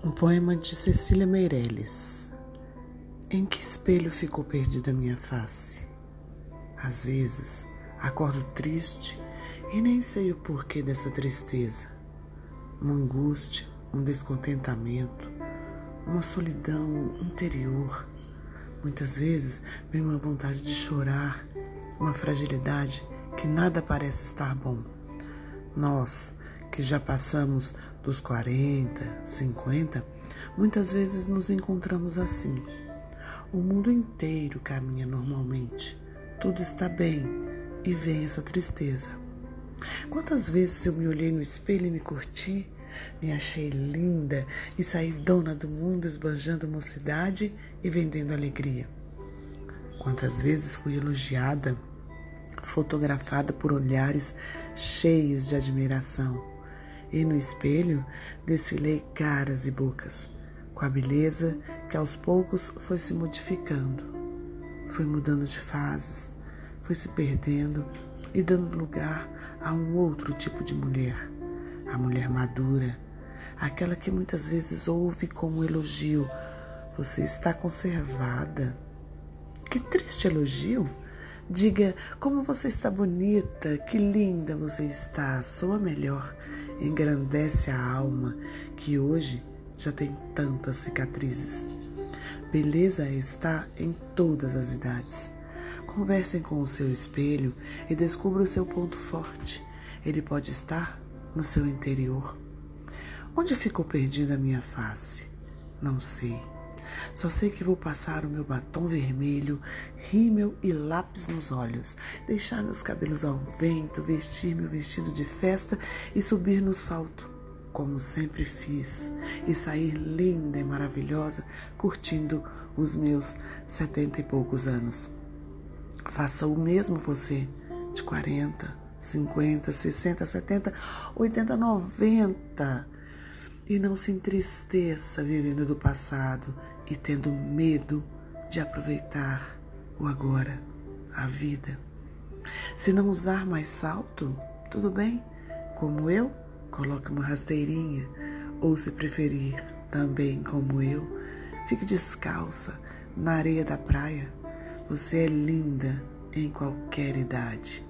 Um poema de Cecília Meirelles. Em que espelho ficou perdida minha face? Às vezes acordo triste e nem sei o porquê dessa tristeza. Uma angústia, um descontentamento, uma solidão interior. Muitas vezes vem uma vontade de chorar, uma fragilidade que nada parece estar bom. Nós, que já passamos dos 40, 50, muitas vezes nos encontramos assim. O mundo inteiro caminha normalmente, tudo está bem e vem essa tristeza. Quantas vezes eu me olhei no espelho e me curti, me achei linda e saí dona do mundo esbanjando mocidade e vendendo alegria. Quantas vezes fui elogiada, fotografada por olhares cheios de admiração e no espelho desfilei caras e bocas, com a beleza que aos poucos foi se modificando, foi mudando de fases, foi se perdendo e dando lugar a um outro tipo de mulher, a mulher madura, aquela que muitas vezes ouve como elogio: Você está conservada. Que triste elogio! Diga como você está bonita, que linda você está, soa melhor engrandece a alma que hoje já tem tantas cicatrizes. Beleza está em todas as idades. Conversem com o seu espelho e descubra o seu ponto forte. Ele pode estar no seu interior. Onde ficou perdida a minha face? Não sei. Só sei que vou passar o meu batom vermelho, rímel e lápis nos olhos, deixar meus cabelos ao vento, vestir meu vestido de festa e subir no salto, como sempre fiz, e sair linda e maravilhosa, curtindo os meus setenta e poucos anos. Faça o mesmo você, de 40, 50, 60, 70, 80, 90. E não se entristeça vivendo do passado e tendo medo de aproveitar o agora, a vida. Se não usar mais salto, tudo bem. Como eu, coloque uma rasteirinha. Ou se preferir, também como eu, fique descalça na areia da praia. Você é linda em qualquer idade.